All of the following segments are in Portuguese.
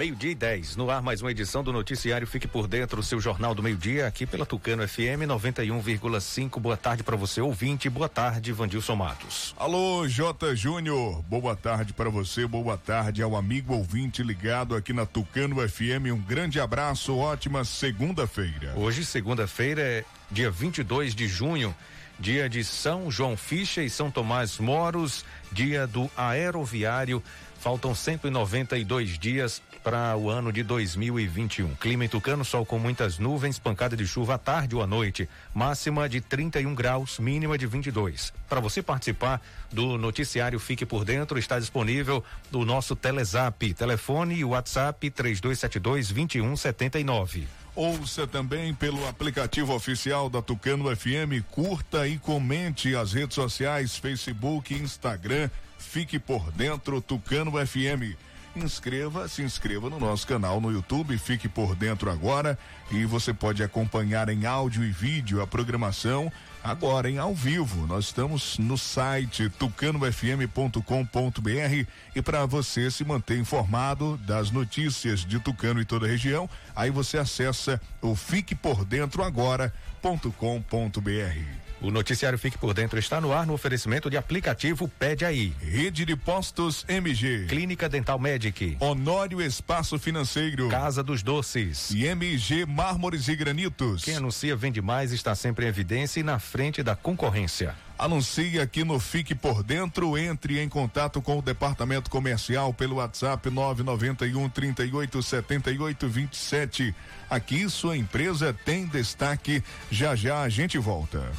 Meio-dia e 10. No ar, mais uma edição do Noticiário Fique por Dentro, seu Jornal do Meio-Dia, aqui pela Tucano FM 91,5. Boa tarde para você, ouvinte. Boa tarde, Vandilson Matos. Alô, J. Júnior. Boa tarde para você, boa tarde ao amigo ouvinte ligado aqui na Tucano FM. Um grande abraço, ótima segunda-feira. Hoje, segunda-feira, é dia 22 de junho dia de São João Ficha e São Tomás Moros, dia do aeroviário. Faltam 192 dias para o ano de 2021. Clima em Tucano, sol com muitas nuvens, pancada de chuva à tarde ou à noite, máxima de 31 graus, mínima de 22. Para você participar do noticiário Fique por Dentro, está disponível o nosso Telezap, telefone e WhatsApp 3272 2179. Ouça também pelo aplicativo oficial da Tucano FM, curta e comente as redes sociais, Facebook, Instagram, fique por dentro Tucano FM inscreva, se inscreva no nosso canal no YouTube, fique por dentro agora e você pode acompanhar em áudio e vídeo a programação agora em ao vivo. Nós estamos no site tucanofm.com.br e para você se manter informado das notícias de Tucano e toda a região, aí você acessa o fique por dentro agora.com.br. O noticiário Fique por Dentro está no ar no oferecimento de aplicativo Pede Aí. Rede de Postos MG. Clínica Dental Medic. Honório Espaço Financeiro. Casa dos Doces. E MG Mármores e Granitos. Quem anuncia vende mais está sempre em evidência e na frente da concorrência. Anuncie aqui no Fique por Dentro, entre em contato com o departamento comercial pelo WhatsApp 991 38 78 27. Aqui sua empresa tem destaque. Já já a gente volta.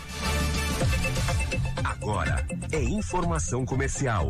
Agora é informação comercial.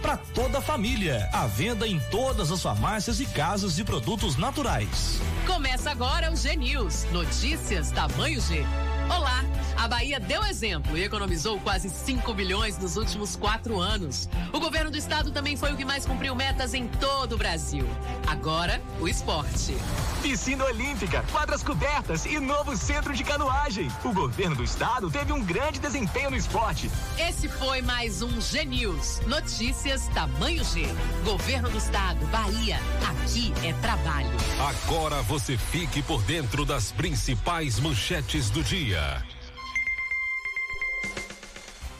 para toda a família. À venda em todas as farmácias e casas de produtos naturais. Começa agora o G News. Notícias tamanho G. Olá! A Bahia deu exemplo e economizou quase 5 bilhões nos últimos quatro anos. O governo do estado também foi o que mais cumpriu metas em todo o Brasil. Agora, o esporte. Piscina Olímpica, quadras cobertas e novo centro de canoagem. O governo do estado teve um grande desempenho no esporte. Esse foi mais um G News. Notícias tamanho G. Governo do estado, Bahia. Aqui é trabalho. Agora você fique por dentro das principais manchetes do dia. Bahia.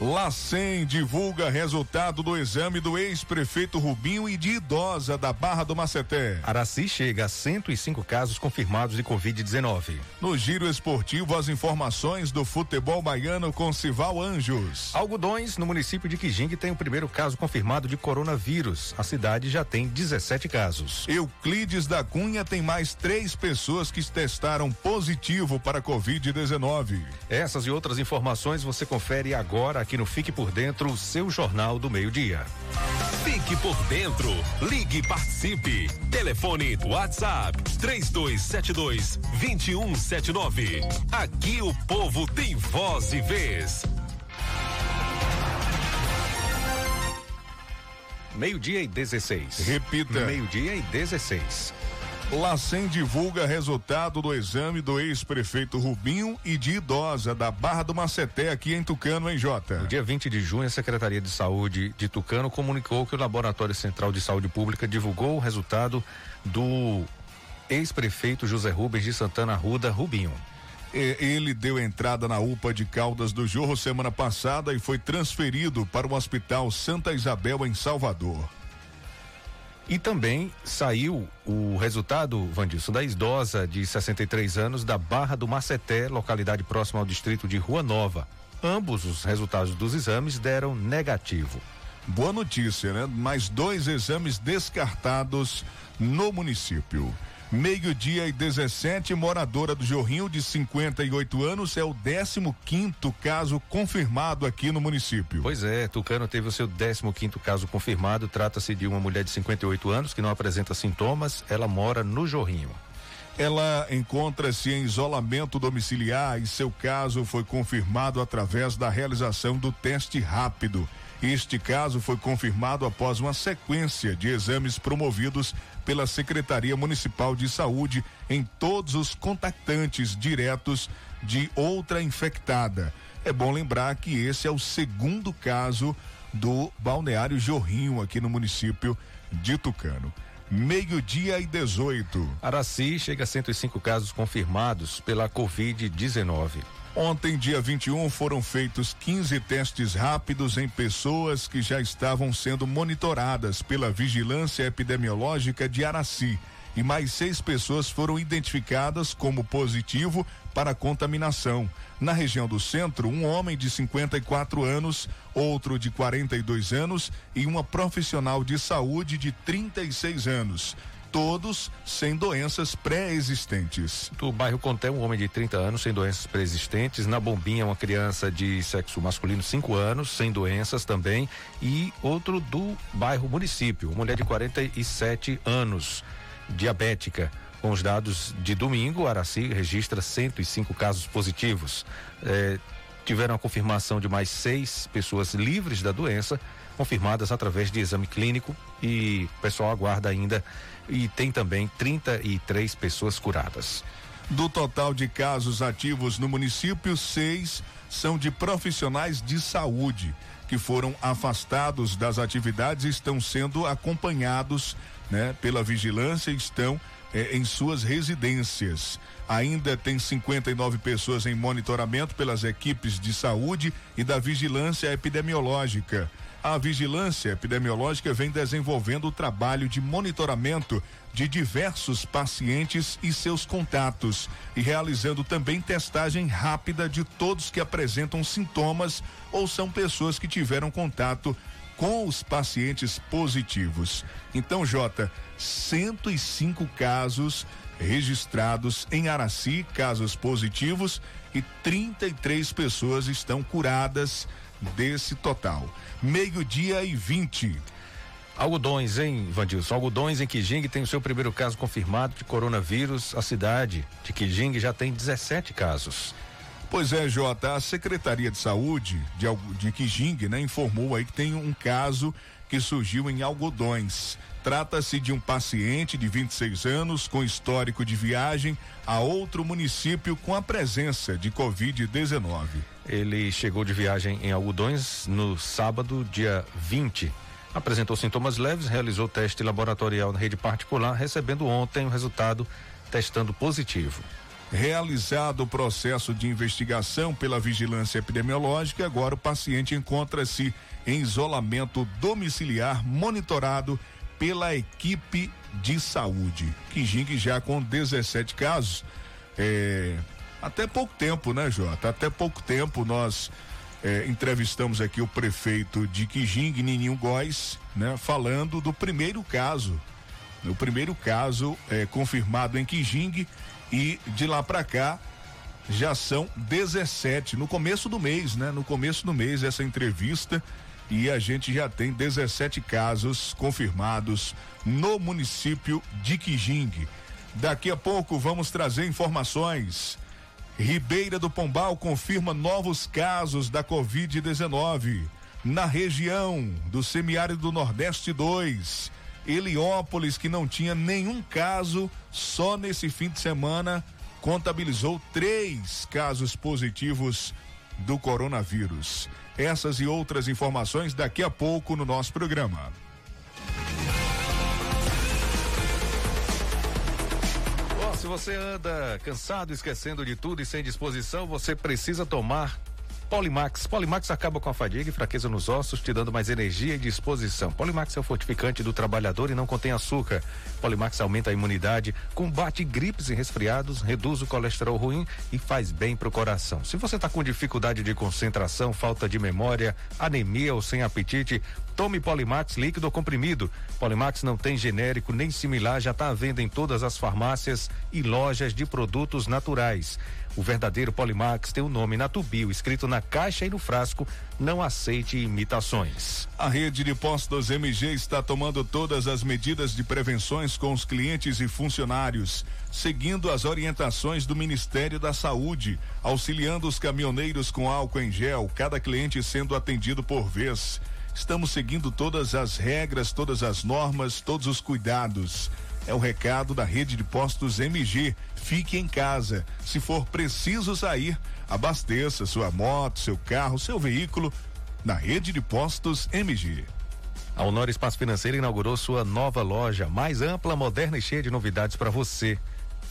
Lacem divulga resultado do exame do ex-prefeito Rubinho e de idosa da Barra do Maceté. Araci chega a 105 casos confirmados de Covid-19. No giro esportivo, as informações do futebol baiano com Sival Anjos. Algodões, no município de Quijingue, tem o primeiro caso confirmado de coronavírus. A cidade já tem 17 casos. Euclides da Cunha tem mais três pessoas que testaram positivo para Covid-19. Essas e outras informações você confere agora aqui no Fique por Dentro, o seu jornal do meio-dia. Fique por dentro. Ligue e participe. Telefone WhatsApp 3272 2179. Aqui o povo tem voz e vez. Meio-dia e 16. Repita. Meio-dia e 16. Lacem divulga resultado do exame do ex-prefeito Rubinho e de idosa da Barra do Maceté aqui em Tucano, em Jota. No dia 20 de junho, a Secretaria de Saúde de Tucano comunicou que o Laboratório Central de Saúde Pública divulgou o resultado do ex-prefeito José Rubens de Santana Ruda Rubinho. Ele deu entrada na UPA de Caldas do Jorro semana passada e foi transferido para o Hospital Santa Isabel em Salvador. E também saiu o resultado, Vandilson, da idosa de 63 anos da Barra do Maceté, localidade próxima ao distrito de Rua Nova. Ambos os resultados dos exames deram negativo. Boa notícia, né? Mais dois exames descartados no município. Meio-dia e 17, moradora do Jorrinho de 58 anos, é o 15 quinto caso confirmado aqui no município. Pois é, Tucano teve o seu 15 quinto caso confirmado. Trata-se de uma mulher de 58 anos que não apresenta sintomas. Ela mora no Jorrinho. Ela encontra-se em isolamento domiciliar e seu caso foi confirmado através da realização do teste rápido. Este caso foi confirmado após uma sequência de exames promovidos pela Secretaria Municipal de Saúde em todos os contactantes diretos de outra infectada. É bom lembrar que esse é o segundo caso do balneário Jorrinho aqui no município de Tucano. Meio-dia e 18. Araci chega a 105 casos confirmados pela Covid-19. Ontem, dia 21, foram feitos 15 testes rápidos em pessoas que já estavam sendo monitoradas pela Vigilância Epidemiológica de Araci. E mais seis pessoas foram identificadas como positivo para contaminação. Na região do centro, um homem de 54 anos, outro de 42 anos e uma profissional de saúde de 36 anos todos sem doenças pré-existentes. Do bairro Conté, um homem de 30 anos sem doenças pré-existentes. Na Bombinha, uma criança de sexo masculino, 5 anos, sem doenças também. E outro do bairro Município, uma mulher de 47 anos, diabética. Com os dados de domingo, Araci registra 105 casos positivos. Eh, tiveram a confirmação de mais seis pessoas livres da doença, confirmadas através de exame clínico, e o pessoal aguarda ainda e tem também 33 pessoas curadas. Do total de casos ativos no município, seis são de profissionais de saúde que foram afastados das atividades e estão sendo acompanhados né, pela vigilância e estão eh, em suas residências. Ainda tem 59 pessoas em monitoramento pelas equipes de saúde e da vigilância epidemiológica. A vigilância epidemiológica vem desenvolvendo o trabalho de monitoramento de diversos pacientes e seus contatos e realizando também testagem rápida de todos que apresentam sintomas ou são pessoas que tiveram contato com os pacientes positivos. Então, Jota, 105 casos registrados em Araci, casos positivos, e 33 pessoas estão curadas desse total. Meio-dia e 20. Algodões, hein, Vandilson? Algodões em Quijing tem o seu primeiro caso confirmado de coronavírus. A cidade de Quijing já tem 17 casos. Pois é, Jota, a Secretaria de Saúde de, de Quijing, né, informou aí que tem um caso que surgiu em Algodões. Trata-se de um paciente de 26 anos com histórico de viagem a outro município com a presença de Covid-19. Ele chegou de viagem em Algodões no sábado, dia 20. Apresentou sintomas leves, realizou teste laboratorial na rede particular, recebendo ontem o resultado testando positivo. Realizado o processo de investigação pela vigilância epidemiológica, agora o paciente encontra-se em isolamento domiciliar monitorado pela equipe de saúde. Quijing já com 17 casos. É, até pouco tempo, né, Jota? Até pouco tempo nós é, entrevistamos aqui o prefeito de Quijing, Nininho Góes, né? Falando do primeiro caso. O primeiro caso é, confirmado em Quijing e de lá para cá já são 17 no começo do mês, né? No começo do mês essa entrevista e a gente já tem 17 casos confirmados no município de Quijing. Daqui a pouco vamos trazer informações. Ribeira do Pombal confirma novos casos da Covid-19. Na região do semiárido do Nordeste 2, Heliópolis, que não tinha nenhum caso, só nesse fim de semana contabilizou três casos positivos do coronavírus. Essas e outras informações daqui a pouco no nosso programa. Se você anda cansado, esquecendo de tudo e sem disposição, você precisa tomar Polimax. Polimax acaba com a fadiga e fraqueza nos ossos, te dando mais energia e disposição. Polimax é o fortificante do trabalhador e não contém açúcar. Polimax aumenta a imunidade, combate gripes e resfriados, reduz o colesterol ruim e faz bem pro coração. Se você está com dificuldade de concentração, falta de memória, anemia ou sem apetite, Tome Polimax líquido ou comprimido. Polimax não tem genérico nem similar, já está à venda em todas as farmácias e lojas de produtos naturais. O verdadeiro Polimax tem o nome Natubio escrito na caixa e no frasco. Não aceite imitações. A rede de postos MG está tomando todas as medidas de prevenções com os clientes e funcionários, seguindo as orientações do Ministério da Saúde, auxiliando os caminhoneiros com álcool em gel, cada cliente sendo atendido por vez. Estamos seguindo todas as regras, todas as normas, todos os cuidados. É o recado da rede de postos MG. Fique em casa. Se for preciso sair, abasteça sua moto, seu carro, seu veículo na rede de postos MG. A Honor Espaço Financeiro inaugurou sua nova loja, mais ampla, moderna e cheia de novidades para você.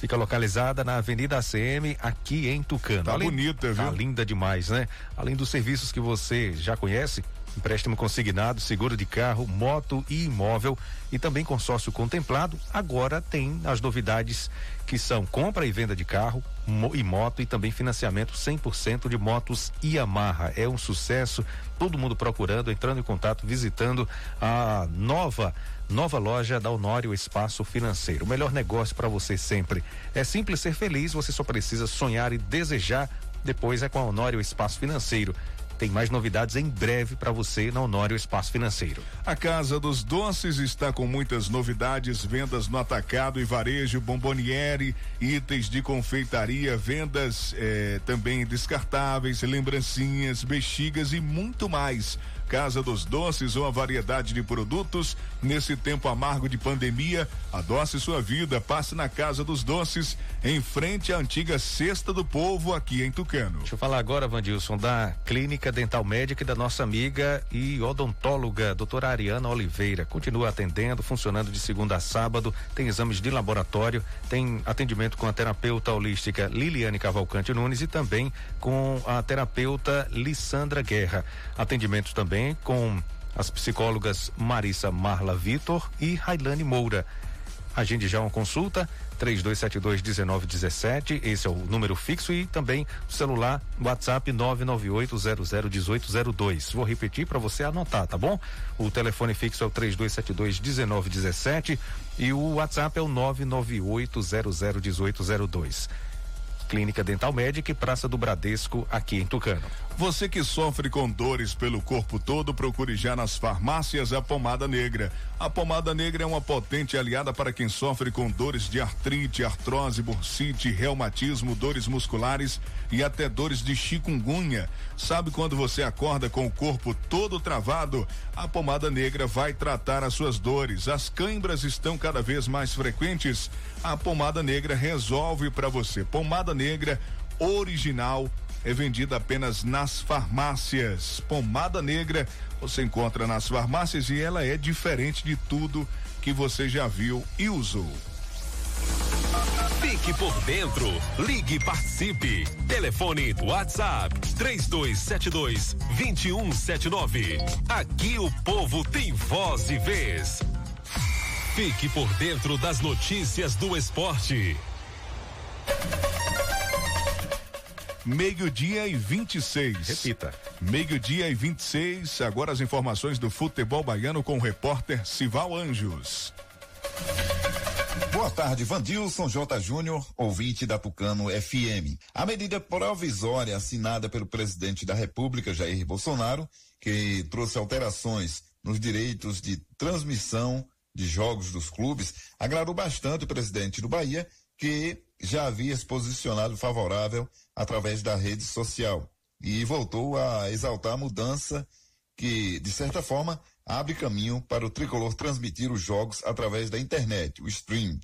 Fica localizada na Avenida ACM, aqui em Tucano. Tá Além, bonita, viu? Tá linda demais, né? Além dos serviços que você já conhece, empréstimo consignado, seguro de carro, moto e imóvel e também consórcio contemplado. Agora tem as novidades que são compra e venda de carro e moto e também financiamento 100% de motos Yamaha. É um sucesso, todo mundo procurando, entrando em contato, visitando a nova nova loja da Honório Espaço Financeiro. O melhor negócio para você sempre. É simples ser feliz, você só precisa sonhar e desejar. Depois é com a Honório Espaço Financeiro. Tem mais novidades em breve para você na Honório Espaço Financeiro. A Casa dos Doces está com muitas novidades, vendas no atacado e varejo, bomboniere, itens de confeitaria, vendas eh, também descartáveis, lembrancinhas, bexigas e muito mais. Casa dos Doces, uma variedade de produtos. Nesse tempo amargo de pandemia, adoce sua vida. Passe na Casa dos Doces, em frente à antiga Cesta do Povo, aqui em Tucano. Deixa eu falar agora, Vandilson, da Clínica Dental Médica e da nossa amiga e odontóloga, doutora Ariana Oliveira. Continua atendendo, funcionando de segunda a sábado, tem exames de laboratório, tem atendimento com a terapeuta holística Liliane Cavalcante Nunes e também com a terapeuta Lissandra Guerra. Atendimentos também com as psicólogas Marissa Marla Vitor e Railane Moura. Agende já uma consulta, 3272-1917, esse é o número fixo e também o celular WhatsApp 998001802. Vou repetir para você anotar, tá bom? O telefone fixo é o 3272-1917 e o WhatsApp é o 998001802. Clínica Dental Médica e Praça do Bradesco, aqui em Tucano. Você que sofre com dores pelo corpo todo, procure já nas farmácias a pomada negra. A pomada negra é uma potente aliada para quem sofre com dores de artrite, artrose, bursite, reumatismo, dores musculares e até dores de chikungunya. Sabe quando você acorda com o corpo todo travado? A pomada negra vai tratar as suas dores. As câimbras estão cada vez mais frequentes. A pomada negra resolve para você. Pomada negra original é vendida apenas nas farmácias. Pomada negra você encontra nas farmácias e ela é diferente de tudo que você já viu e usou. Fique por dentro. Ligue e participe. Telefone WhatsApp 3272 2179. Aqui o povo tem voz e vez. Fique por dentro das notícias do esporte. Meio-dia e 26. Repita. Meio-dia e 26. Agora as informações do futebol baiano com o repórter Sival Anjos. Boa tarde, Vandilson J. Júnior, ouvinte da Tucano FM. A medida provisória assinada pelo presidente da República, Jair Bolsonaro, que trouxe alterações nos direitos de transmissão de jogos dos clubes, agradou bastante o presidente do Bahia, que já havia se posicionado favorável através da rede social e voltou a exaltar a mudança que, de certa forma, abre caminho para o tricolor transmitir os jogos através da internet, o stream,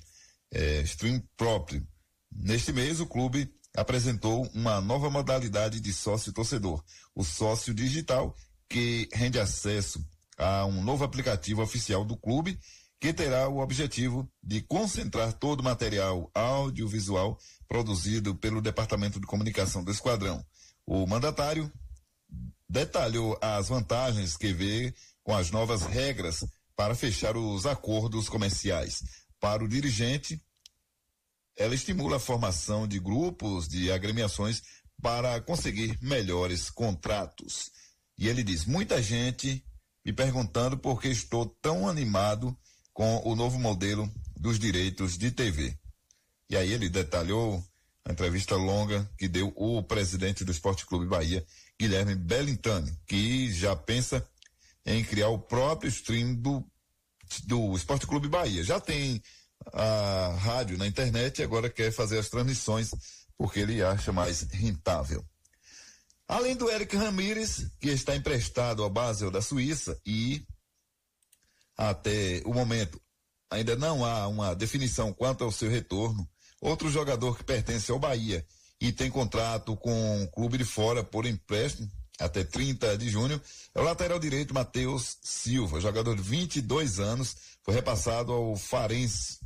é, stream próprio. Neste mês, o clube apresentou uma nova modalidade de sócio torcedor, o sócio digital, que rende acesso a um novo aplicativo oficial do clube que terá o objetivo de concentrar todo o material audiovisual produzido pelo Departamento de Comunicação do Esquadrão. O mandatário detalhou as vantagens que vê com as novas regras para fechar os acordos comerciais. Para o dirigente, ela estimula a formação de grupos de agremiações para conseguir melhores contratos. E ele diz: muita gente me perguntando por que estou tão animado com o novo modelo dos direitos de TV. E aí ele detalhou a entrevista longa que deu o presidente do Esporte Clube Bahia, Guilherme Bellintani, que já pensa em criar o próprio stream do, do Esporte Clube Bahia. Já tem a rádio na internet e agora quer fazer as transmissões porque ele acha mais rentável. Além do Eric Ramírez, que está emprestado ao Basel da Suíça e até o momento ainda não há uma definição quanto ao seu retorno. Outro jogador que pertence ao Bahia e tem contrato com o clube de fora por empréstimo até 30 de junho é o lateral direito Matheus Silva, jogador de 22 anos, foi repassado ao Farense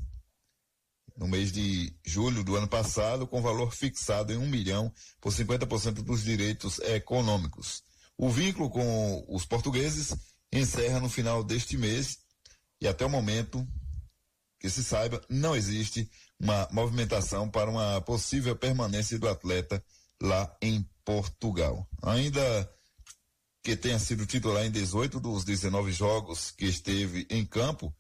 no mês de julho do ano passado, com valor fixado em um milhão por 50% dos direitos econômicos. O vínculo com os portugueses encerra no final deste mês e até o momento que se saiba, não existe uma movimentação para uma possível permanência do atleta lá em Portugal. Ainda que tenha sido titular em 18 dos 19 jogos que esteve em campo,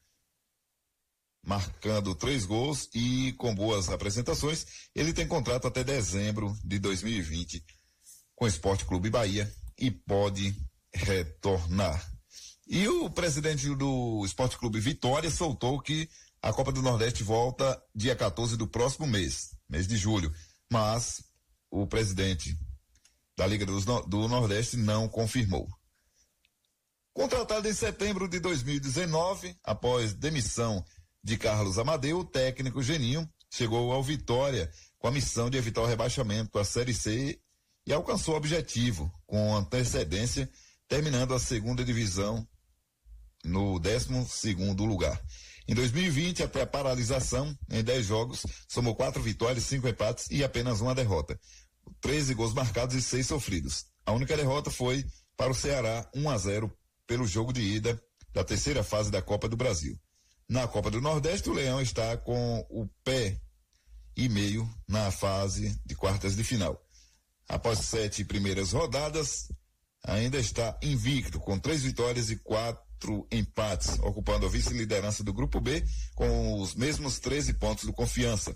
marcando três gols e com boas apresentações, ele tem contrato até dezembro de 2020 com o Esporte Clube Bahia e pode retornar. E o presidente do Esporte Clube Vitória soltou que a Copa do Nordeste volta dia 14 do próximo mês, mês de julho. Mas o presidente da Liga do, Nordeste não confirmou. Contratado em setembro de 2019, após demissão de Carlos Amadeu, o técnico Geninho chegou ao Vitória com a missão de evitar o rebaixamento à Série C e alcançou o objetivo com antecedência, terminando a segunda divisão no 12 segundo lugar. Em 2020, até a paralisação, em 10 jogos, somou quatro vitórias, cinco empates e apenas uma derrota. 13 gols marcados e seis sofridos. A única derrota foi para o Ceará, 1 a 0 pelo jogo de ida da terceira fase da Copa do Brasil. Na Copa do Nordeste, o Leão está com o pé e meio na fase de quartas de final. Após sete primeiras rodadas, ainda está invicto, com três vitórias e quatro empates, ocupando a vice-liderança do Grupo B, com os mesmos 13 pontos do Confiança.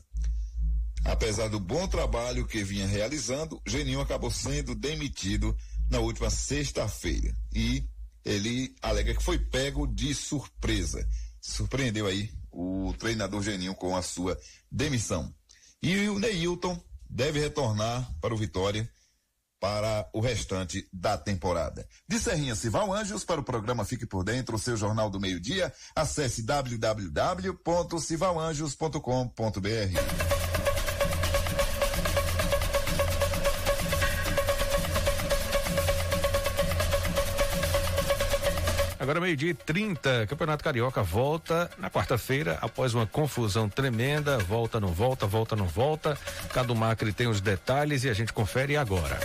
Apesar do bom trabalho que vinha realizando, Geninho acabou sendo demitido na última sexta-feira e ele alega que foi pego de surpresa. Surpreendeu aí o treinador Geninho com a sua demissão. E o Neilton deve retornar para o Vitória para o restante da temporada. De Serrinha Cival Anjos para o programa Fique por Dentro, o seu jornal do meio-dia, acesse www.civalanjos.com.br. Agora meio-dia e 30, Campeonato Carioca volta na quarta-feira, após uma confusão tremenda, volta, não volta, volta, não volta. Cadu Macri tem os detalhes e a gente confere agora.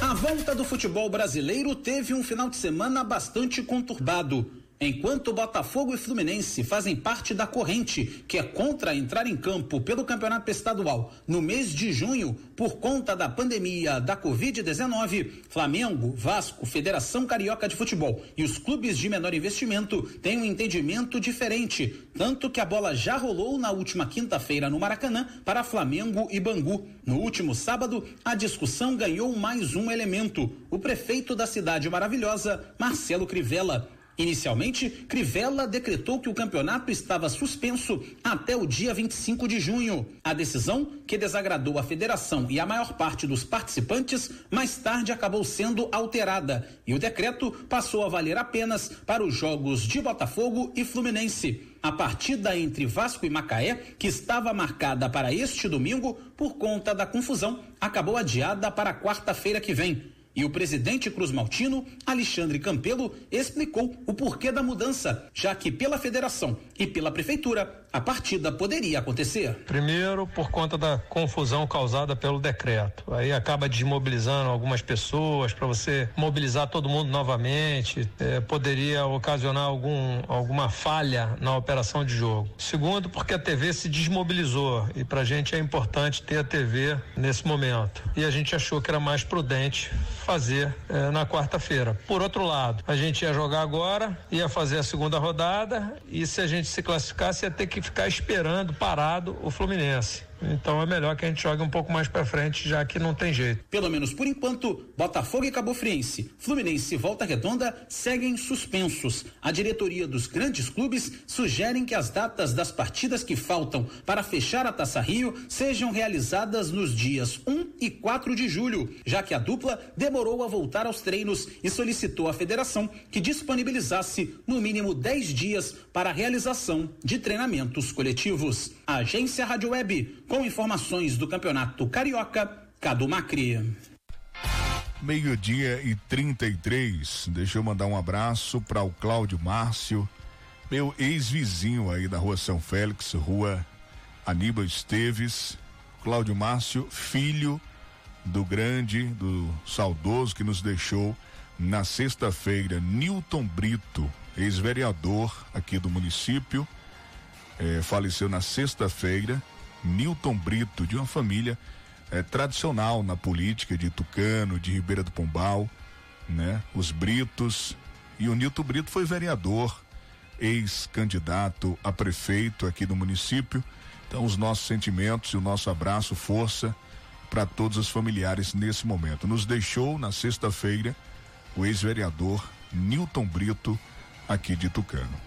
A volta do futebol brasileiro teve um final de semana bastante conturbado. Enquanto Botafogo e Fluminense fazem parte da corrente que é contra entrar em campo pelo campeonato estadual no mês de junho por conta da pandemia da Covid-19, Flamengo, Vasco, Federação Carioca de Futebol e os clubes de menor investimento têm um entendimento diferente, tanto que a bola já rolou na última quinta-feira no Maracanã para Flamengo e Bangu. No último sábado, a discussão ganhou mais um elemento: o prefeito da cidade maravilhosa, Marcelo Crivella. Inicialmente, Crivella decretou que o campeonato estava suspenso até o dia 25 de junho. A decisão, que desagradou a federação e a maior parte dos participantes, mais tarde acabou sendo alterada e o decreto passou a valer apenas para os jogos de Botafogo e Fluminense. A partida entre Vasco e Macaé, que estava marcada para este domingo, por conta da confusão, acabou adiada para quarta-feira que vem. E o presidente Cruz Maltino, Alexandre Campelo, explicou o porquê da mudança, já que pela federação e pela prefeitura a partida poderia acontecer. Primeiro, por conta da confusão causada pelo decreto. Aí acaba desmobilizando algumas pessoas para você mobilizar todo mundo novamente. É, poderia ocasionar algum, alguma falha na operação de jogo. Segundo, porque a TV se desmobilizou e para a gente é importante ter a TV nesse momento. E a gente achou que era mais prudente fazer é, na quarta-feira. Por outro lado, a gente ia jogar agora, ia fazer a segunda rodada e se a gente se classificasse ia ter que ficar esperando parado o Fluminense. Então é melhor que a gente jogue um pouco mais para frente, já que não tem jeito. Pelo menos por enquanto, Botafogo e Cabo Friense, Fluminense e Volta Redonda seguem suspensos. A diretoria dos grandes clubes sugerem que as datas das partidas que faltam para fechar a Taça Rio sejam realizadas nos dias 1 e 4 de julho, já que a dupla demorou a voltar aos treinos e solicitou à federação que disponibilizasse no mínimo 10 dias para a realização de treinamentos coletivos. A agência Rádio Web com informações do Campeonato Carioca, Cadu Macri. Meio-dia e 33. Deixa eu mandar um abraço para o Cláudio Márcio, meu ex-vizinho aí da Rua São Félix, Rua Aníbal Esteves. Cláudio Márcio, filho do grande, do saudoso que nos deixou na sexta-feira, Newton Brito, ex-vereador aqui do município, eh, faleceu na sexta-feira Newton Brito, de uma família é, tradicional na política de Tucano, de Ribeira do Pombal, né? Os Britos. E o Newton Brito foi vereador, ex-candidato a prefeito aqui do município. Então, os nossos sentimentos e o nosso abraço, força para todos os familiares nesse momento. Nos deixou na sexta-feira o ex-vereador Newton Brito, aqui de Tucano.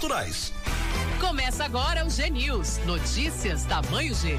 naturais. Começa agora o G News. Notícias tamanho G.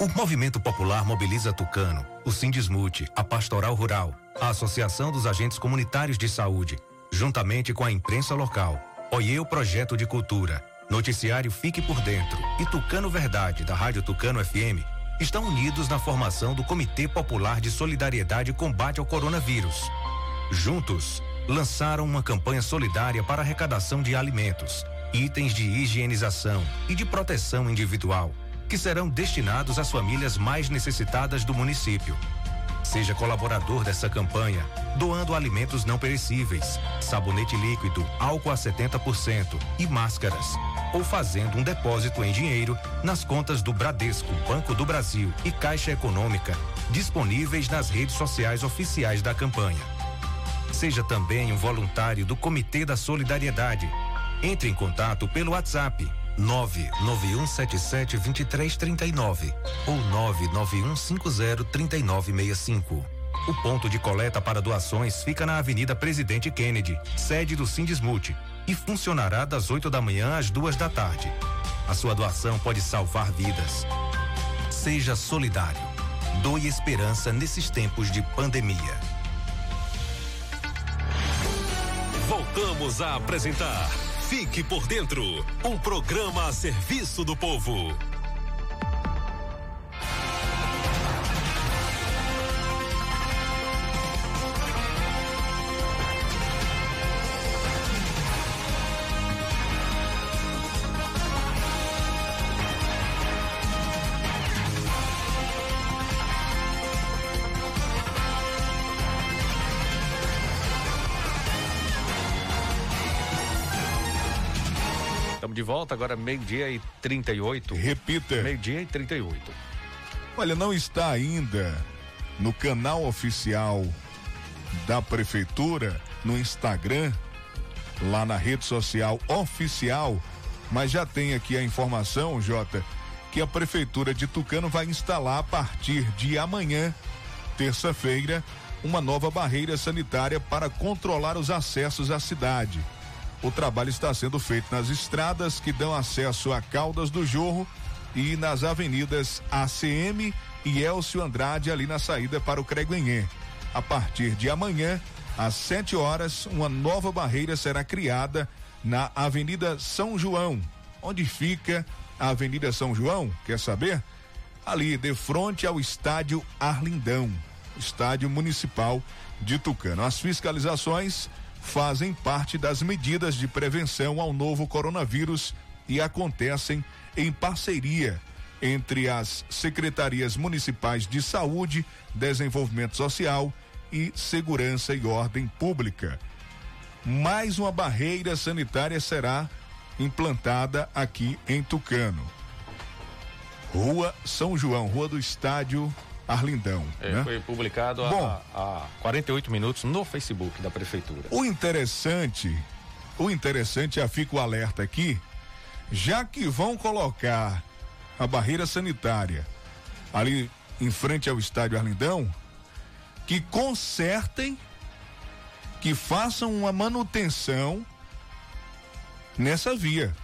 O movimento popular mobiliza Tucano, o Sindismute, a Pastoral Rural, a Associação dos Agentes Comunitários de Saúde, juntamente com a imprensa local, Oiê o Projeto de Cultura, Noticiário Fique por Dentro e Tucano Verdade, da Rádio Tucano FM, estão unidos na formação do Comitê Popular de Solidariedade e Combate ao Coronavírus. Juntos, lançaram uma campanha solidária para arrecadação de alimentos, itens de higienização e de proteção individual que serão destinados às famílias mais necessitadas do município. Seja colaborador dessa campanha, doando alimentos não perecíveis, sabonete líquido, álcool a 70% e máscaras, ou fazendo um depósito em dinheiro nas contas do Bradesco, Banco do Brasil e Caixa Econômica, disponíveis nas redes sociais oficiais da campanha. Seja também um voluntário do Comitê da Solidariedade. Entre em contato pelo WhatsApp 99177 2339 ou 99150 3965. O ponto de coleta para doações fica na Avenida Presidente Kennedy, sede do Sindismute, e funcionará das 8 da manhã às duas da tarde. A sua doação pode salvar vidas. Seja solidário. Doe esperança nesses tempos de pandemia. Voltamos a apresentar Fique por dentro, um programa a serviço do povo. Volta, agora meio-dia e 38. Repita. Meio-dia e 38. Olha, não está ainda no canal oficial da prefeitura, no Instagram, lá na rede social oficial, mas já tem aqui a informação, Jota, que a prefeitura de Tucano vai instalar a partir de amanhã, terça-feira, uma nova barreira sanitária para controlar os acessos à cidade. O trabalho está sendo feito nas estradas que dão acesso a Caldas do Jorro e nas avenidas ACM e Elcio Andrade, ali na saída para o Creguenhê. A partir de amanhã, às 7 horas, uma nova barreira será criada na Avenida São João. Onde fica a Avenida São João? Quer saber? Ali, de frente ao estádio Arlindão, estádio municipal de Tucano. As fiscalizações fazem parte das medidas de prevenção ao novo coronavírus e acontecem em parceria entre as secretarias municipais de saúde, desenvolvimento social e segurança e ordem pública. Mais uma barreira sanitária será implantada aqui em Tucano. Rua São João, Rua do Estádio Arlindão. É, né? Foi publicado há, há 48 minutos no Facebook da prefeitura. O interessante, o interessante, já fica o alerta aqui, já que vão colocar a barreira sanitária ali em frente ao estádio Arlindão, que consertem, que façam uma manutenção nessa via.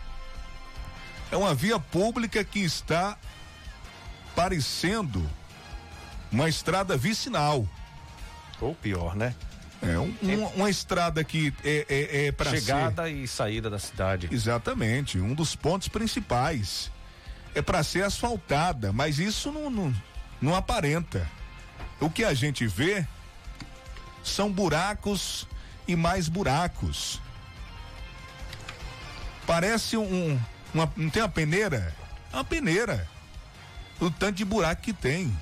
É uma via pública que está parecendo uma estrada vicinal. Ou pior, né? É, um, uma, uma estrada que é, é, é para Chegada e saída da cidade. Exatamente, um dos pontos principais. É para ser asfaltada, mas isso não, não, não aparenta. O que a gente vê são buracos e mais buracos. Parece um. Uma, não tem uma peneira? É uma peneira. O tanto de buraco que tem.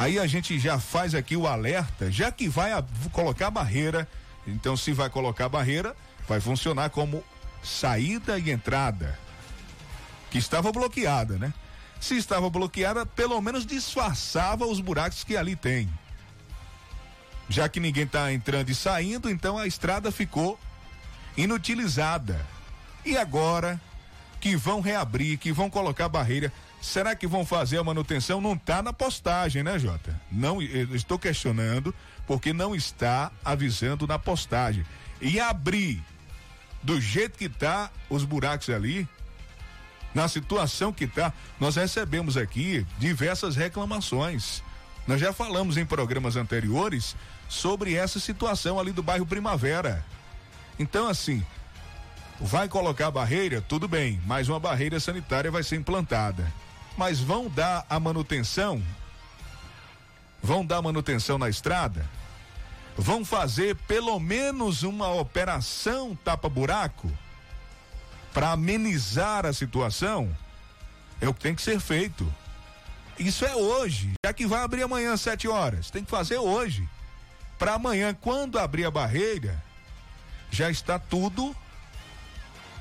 Aí a gente já faz aqui o alerta, já que vai a, colocar barreira, então se vai colocar barreira, vai funcionar como saída e entrada. Que estava bloqueada, né? Se estava bloqueada, pelo menos disfarçava os buracos que ali tem. Já que ninguém está entrando e saindo, então a estrada ficou inutilizada. E agora que vão reabrir, que vão colocar barreira, será que vão fazer a manutenção? Não está na postagem, né, Jota? Não, estou questionando porque não está avisando na postagem. E abrir do jeito que tá os buracos ali, na situação que tá, nós recebemos aqui diversas reclamações. Nós já falamos em programas anteriores sobre essa situação ali do bairro Primavera. Então, assim, vai colocar barreira, tudo bem, mas uma barreira sanitária vai ser implantada. Mas vão dar a manutenção? Vão dar manutenção na estrada? Vão fazer pelo menos uma operação tapa-buraco? Para amenizar a situação? É o que tem que ser feito. Isso é hoje, já que vai abrir amanhã às 7 horas. Tem que fazer hoje. Para amanhã, quando abrir a barreira, já está tudo,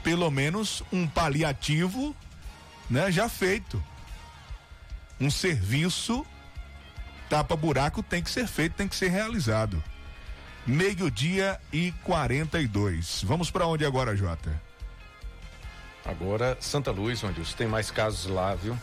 pelo menos um paliativo, né, já feito. Um serviço tapa-buraco tem que ser feito, tem que ser realizado. Meio-dia e 42. Vamos para onde agora, Jota? Agora, Santa Luz, onde tem mais casos lá, viu?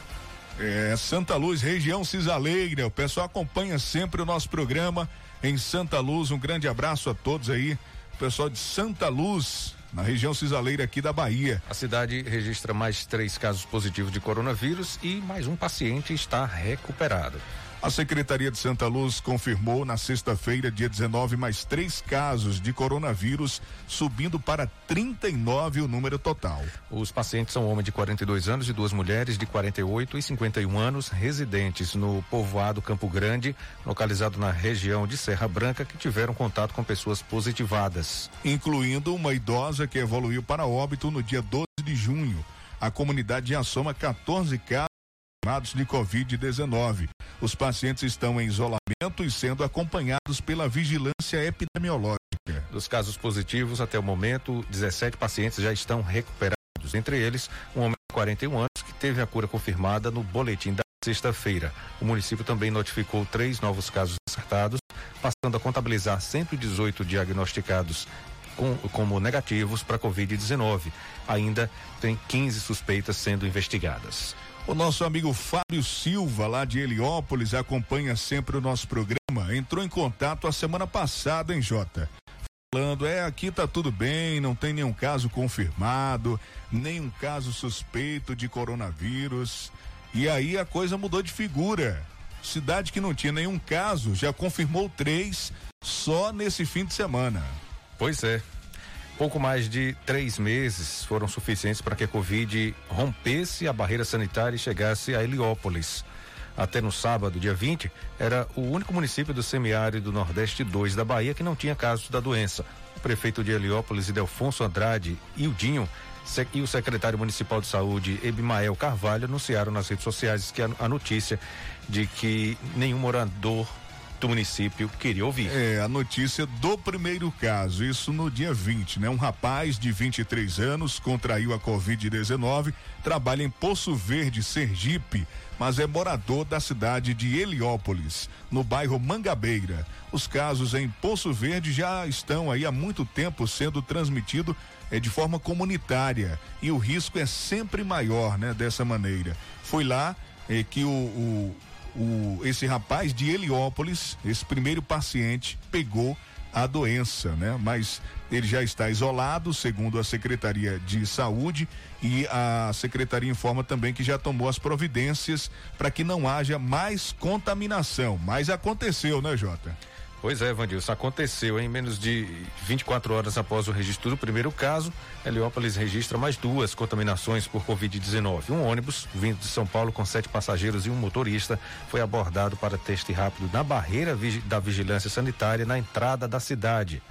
É, Santa Luz, região Cisaleira. O pessoal acompanha sempre o nosso programa em Santa Luz. Um grande abraço a todos aí. O pessoal de Santa Luz, na região Cisaleira aqui da Bahia. A cidade registra mais três casos positivos de coronavírus e mais um paciente está recuperado. A Secretaria de Santa Luz confirmou na sexta-feira, dia 19, mais três casos de coronavírus, subindo para 39 o número total. Os pacientes são homem de 42 anos e duas mulheres de 48 e 51 anos, residentes no povoado Campo Grande, localizado na região de Serra Branca, que tiveram contato com pessoas positivadas. Incluindo uma idosa que evoluiu para óbito no dia 12 de junho. A comunidade já soma 14 casos de Covid-19. Os pacientes estão em isolamento e sendo acompanhados pela vigilância epidemiológica. Dos casos positivos, até o momento, 17 pacientes já estão recuperados. Entre eles, um homem de 41 anos que teve a cura confirmada no boletim da sexta-feira. O município também notificou três novos casos acertados, passando a contabilizar 118 diagnosticados com, como negativos para Covid-19. Ainda tem 15 suspeitas sendo investigadas. O nosso amigo Fábio Silva, lá de Heliópolis, acompanha sempre o nosso programa. entrou em contato a semana passada, hein, Jota? Falando, é, aqui tá tudo bem, não tem nenhum caso confirmado, nenhum caso suspeito de coronavírus. E aí a coisa mudou de figura. Cidade que não tinha nenhum caso já confirmou três só nesse fim de semana. Pois é. Pouco mais de três meses foram suficientes para que a Covid rompesse a barreira sanitária e chegasse a Heliópolis. Até no sábado, dia 20, era o único município do semiárido Nordeste 2 da Bahia que não tinha casos da doença. O prefeito de Heliópolis, Idelfonso Andrade e o Dinho e o secretário municipal de saúde, Ebimael Carvalho, anunciaram nas redes sociais que a, a notícia de que nenhum morador do município queria ouvir. É, a notícia do primeiro caso, isso no dia 20, né? Um rapaz de 23 anos contraiu a Covid-19, trabalha em Poço Verde, Sergipe, mas é morador da cidade de Heliópolis, no bairro Mangabeira. Os casos em Poço Verde já estão aí há muito tempo sendo transmitidos é, de forma comunitária e o risco é sempre maior, né? Dessa maneira. Foi lá é, que o, o, o, esse rapaz de Heliópolis, esse primeiro paciente, pegou a doença, né? Mas ele já está isolado, segundo a Secretaria de Saúde, e a secretaria informa também que já tomou as providências para que não haja mais contaminação. Mas aconteceu, né, Jota? Pois é, Vandilson, aconteceu em menos de 24 horas após o registro do primeiro caso, Heliópolis registra mais duas contaminações por Covid-19. Um ônibus vindo de São Paulo com sete passageiros e um motorista foi abordado para teste rápido na barreira da vigilância sanitária na entrada da cidade.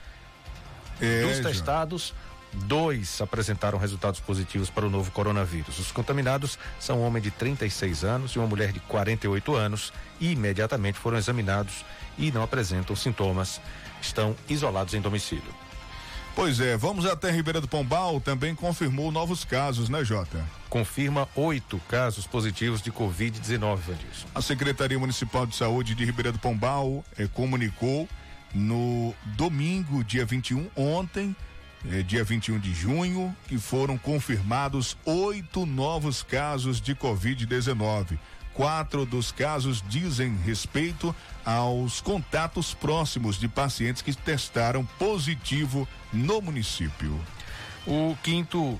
É, Dos testados, dois apresentaram resultados positivos para o novo coronavírus. Os contaminados são um homem de 36 anos e uma mulher de 48 anos e imediatamente foram examinados e não apresentam sintomas, estão isolados em domicílio. Pois é, vamos até Ribeira do Pombal, também confirmou novos casos, né, Jota? Confirma oito casos positivos de Covid-19, Vandilson. A Secretaria Municipal de Saúde de Ribeira do Pombal eh, comunicou no domingo, dia 21, ontem, eh, dia 21 de junho, que foram confirmados oito novos casos de Covid-19. Quatro dos casos dizem respeito aos contatos próximos de pacientes que testaram positivo no município. O quinto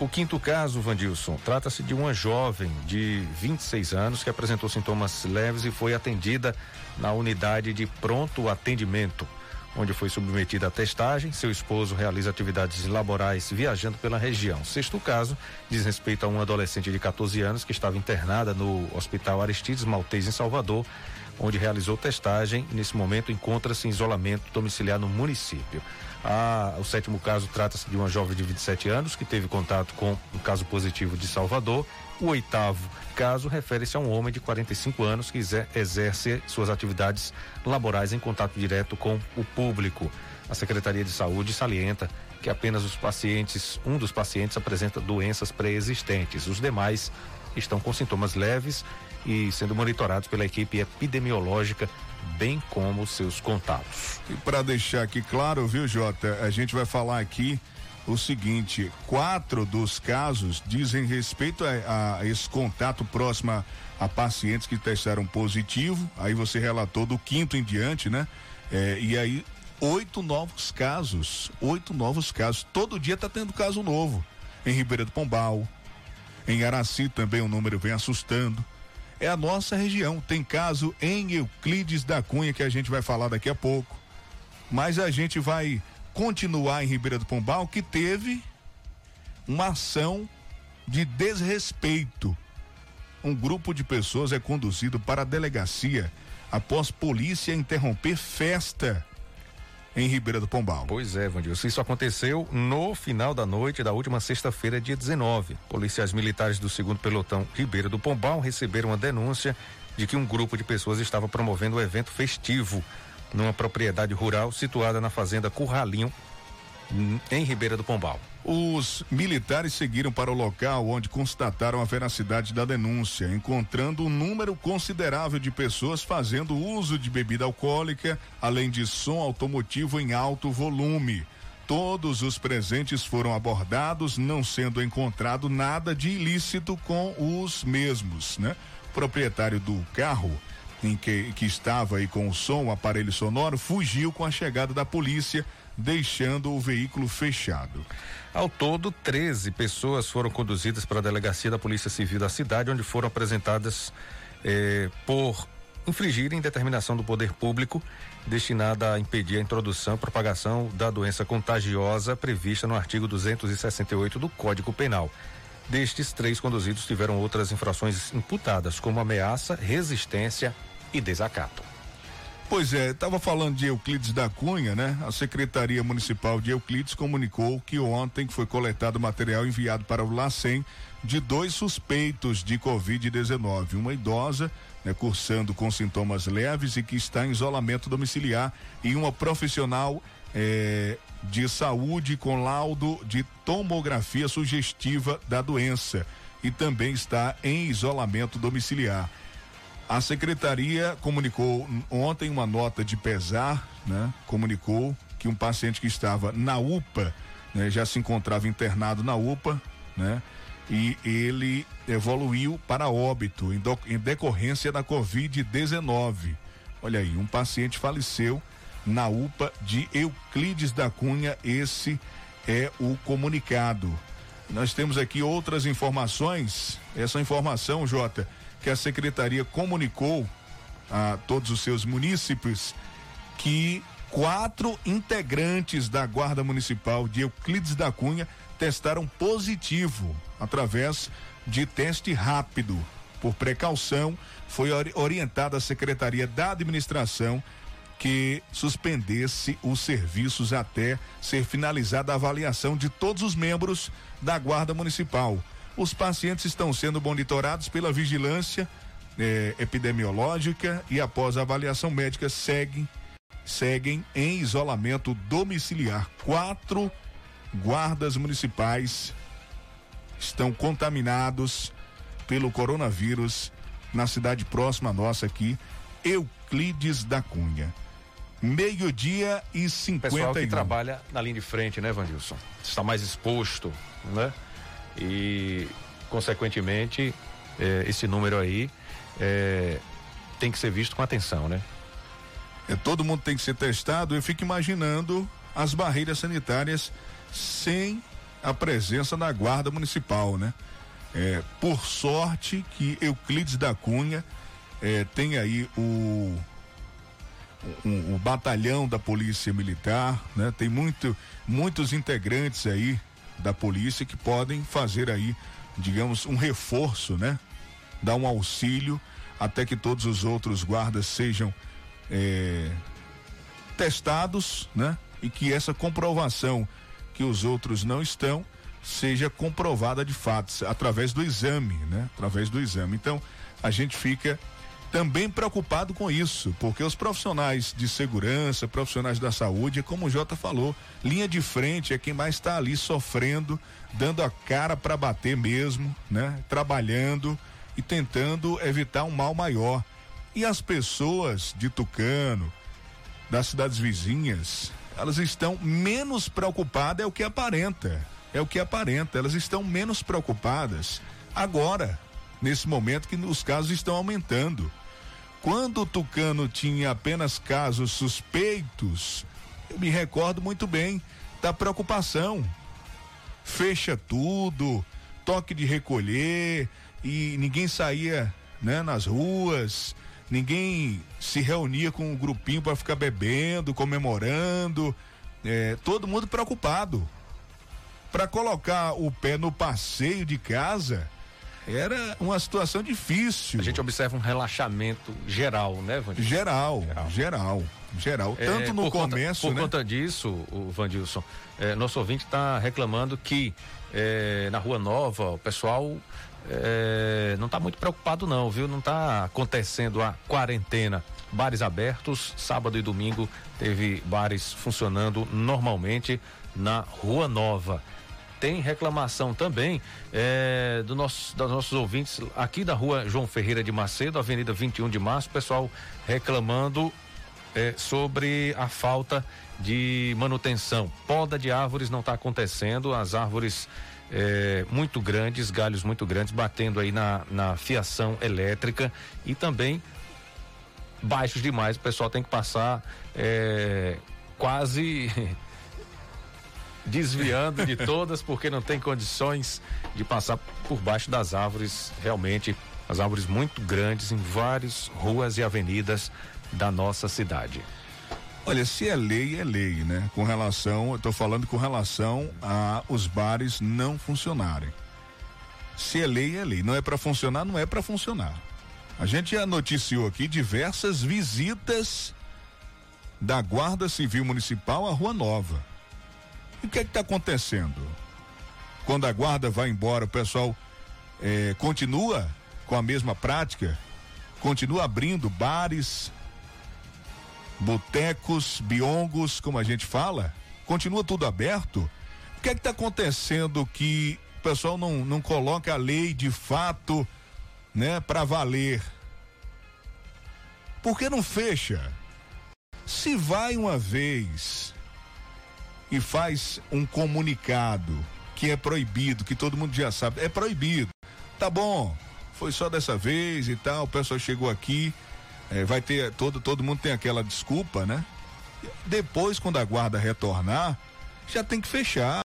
o quinto caso, Vandilson, trata-se de uma jovem de 26 anos que apresentou sintomas leves e foi atendida na unidade de pronto atendimento onde foi submetida à testagem. Seu esposo realiza atividades laborais viajando pela região. Sexto caso diz respeito a uma adolescente de 14 anos que estava internada no Hospital Aristides Maltês, em Salvador, onde realizou testagem e nesse momento encontra-se em isolamento domiciliar no município. Ah, o sétimo caso trata-se de uma jovem de 27 anos que teve contato com um caso positivo de Salvador. O oitavo caso refere-se a um homem de 45 anos que exerce suas atividades laborais em contato direto com o público. A Secretaria de Saúde salienta que apenas os pacientes, um dos pacientes apresenta doenças pré-existentes. Os demais estão com sintomas leves e sendo monitorados pela equipe epidemiológica, bem como seus contatos. E para deixar aqui claro, viu, Jota, a gente vai falar aqui o seguinte: quatro dos casos dizem respeito a, a esse contato próximo a, pacientes que testaram positivo. Aí você relatou do quinto em diante, né? É, e aí, oito novos casos. Oito novos casos. Todo dia tá tendo caso novo. Em Ribeira do Pombal. Em Araci também o número vem assustando. É a nossa região. Tem caso em Euclides da Cunha que a gente vai falar daqui a pouco. Mas a gente vai continuar em Ribeira do Pombal, que teve uma ação de desrespeito. Um grupo de pessoas é conduzido para a delegacia após polícia interromper festa em Ribeira do Pombal. Pois é, Vandilson. Isso aconteceu no final da noite da última sexta-feira, dia 19. Policiais militares do segundo pelotão Ribeira do Pombal receberam uma denúncia de que um grupo de pessoas estava promovendo um evento festivo numa propriedade rural situada na fazenda Curralinho, em Ribeira do Pombal. Os militares seguiram para o local onde constataram a veracidade da denúncia, encontrando um número considerável de pessoas fazendo uso de bebida alcoólica, além de som automotivo em alto volume. Todos os presentes foram abordados, não sendo encontrado nada de ilícito com os mesmos, né? O proprietário do carro em que, que estava aí com o som, o aparelho sonoro, fugiu com a chegada da polícia, deixando o veículo fechado. Ao todo, 13 pessoas foram conduzidas para a delegacia da Polícia Civil da cidade, onde foram apresentadas eh, por infringirem determinação do poder público destinada a impedir a introdução e propagação da doença contagiosa prevista no artigo 268 do Código Penal. Destes, três conduzidos tiveram outras infrações imputadas, como ameaça, resistência e desacato. Pois é, estava falando de Euclides da Cunha, né? A Secretaria Municipal de Euclides comunicou que ontem foi coletado material enviado para o LACEN de dois suspeitos de Covid-19. Uma idosa, né, cursando com sintomas leves e que está em isolamento domiciliar, e uma profissional eh, de saúde com laudo de tomografia sugestiva da doença e também está em isolamento domiciliar. A secretaria comunicou ontem uma nota de pesar, né? Comunicou que um paciente que estava na UPA, né, já se encontrava internado na UPA, né? E ele evoluiu para óbito em, do, em decorrência da Covid-19. Olha aí, um paciente faleceu na UPA de Euclides da Cunha. Esse é o comunicado. Nós temos aqui outras informações. Essa informação, Jota, que a secretaria comunicou a todos os seus munícipes que quatro integrantes da Guarda Municipal de Euclides da Cunha testaram positivo através de teste rápido. Por precaução, foi orientada a Secretaria da Administração que suspendesse os serviços até ser finalizada a avaliação de todos os membros da Guarda Municipal. Os pacientes estão sendo monitorados pela vigilância eh, epidemiológica e após a avaliação médica seguem seguem em isolamento domiciliar. Quatro guardas municipais estão contaminados pelo coronavírus na cidade próxima nossa aqui, Euclides da Cunha. Meio-dia e 50 Pessoal que trabalha na linha de frente, né, Vandilson? Está mais exposto, né? E consequentemente eh, esse número aí eh, tem que ser visto com atenção, né? É, todo mundo tem que ser testado. Eu fico imaginando as barreiras sanitárias sem a presença da guarda municipal, né? É, por sorte que Euclides da Cunha é, tem aí o, o, o, batalhão da polícia militar, né? Tem muito, muitos integrantes aí da polícia que podem fazer aí, digamos, um reforço, né? Dar um auxílio até que todos os outros guardas sejam é, testados, né? E que essa comprovação que os outros não estão seja comprovada de fato através do exame, né? Através do exame. Então, a gente fica também preocupado com isso, porque os profissionais de segurança, profissionais da saúde, como o Jota falou, linha de frente é quem mais está ali sofrendo, dando a cara para bater mesmo, né? Trabalhando e tentando evitar um mal maior. E as pessoas de Tucano, das cidades vizinhas, elas estão menos preocupadas, é o que aparenta. É o que aparenta, elas estão menos preocupadas agora, nesse momento que os casos estão aumentando. Quando o Tucano tinha apenas casos suspeitos, eu me recordo muito bem da preocupação. Fecha tudo, toque de recolher e ninguém saía, né, nas ruas, ninguém se reunia com um grupinho para ficar bebendo, comemorando, é, todo mundo preocupado. Para colocar o pé no passeio de casa, era uma situação difícil. A gente observa um relaxamento geral, né, Vandilson? Geral, geral, geral. geral. É, Tanto no começo. Conta, por né? conta disso, o Vandilson, é, nosso ouvinte está reclamando que é, na Rua Nova o pessoal é, não está muito preocupado, não, viu? Não está acontecendo a quarentena. Bares abertos, sábado e domingo teve bares funcionando normalmente na Rua Nova tem reclamação também é, do nosso, dos nossos ouvintes aqui da rua João Ferreira de Macedo, Avenida 21 de Março, pessoal reclamando é, sobre a falta de manutenção. Poda de árvores não está acontecendo, as árvores é, muito grandes, galhos muito grandes, batendo aí na, na fiação elétrica e também baixos demais, o pessoal tem que passar quase desviando de todas porque não tem condições de passar por baixo das árvores, realmente as árvores muito grandes em várias ruas e avenidas da nossa cidade. Olha, se é lei, é lei, né? Com relação, eu tô falando com relação a os bares não funcionarem. Se é lei, é lei. Não é para funcionar, não é para funcionar. A gente já noticiou aqui diversas visitas da Guarda Civil Municipal à Rua Nova. E o que é que tá acontecendo? Quando a guarda vai embora, o pessoal eh, continua com a mesma prática, continua abrindo bares, botecos, biongos, como a gente fala, continua tudo aberto. O que é que está acontecendo que o pessoal não, não coloca a lei de fato, né, para valer? Por que não fecha? Se vai uma vez e faz um comunicado que é proibido, que todo mundo já sabe, é proibido. Tá bom, foi só dessa vez e tal, o pessoal chegou aqui, é, vai ter, todo, todo mundo tem aquela desculpa, né? Depois, quando a guarda retornar, já tem que fechar.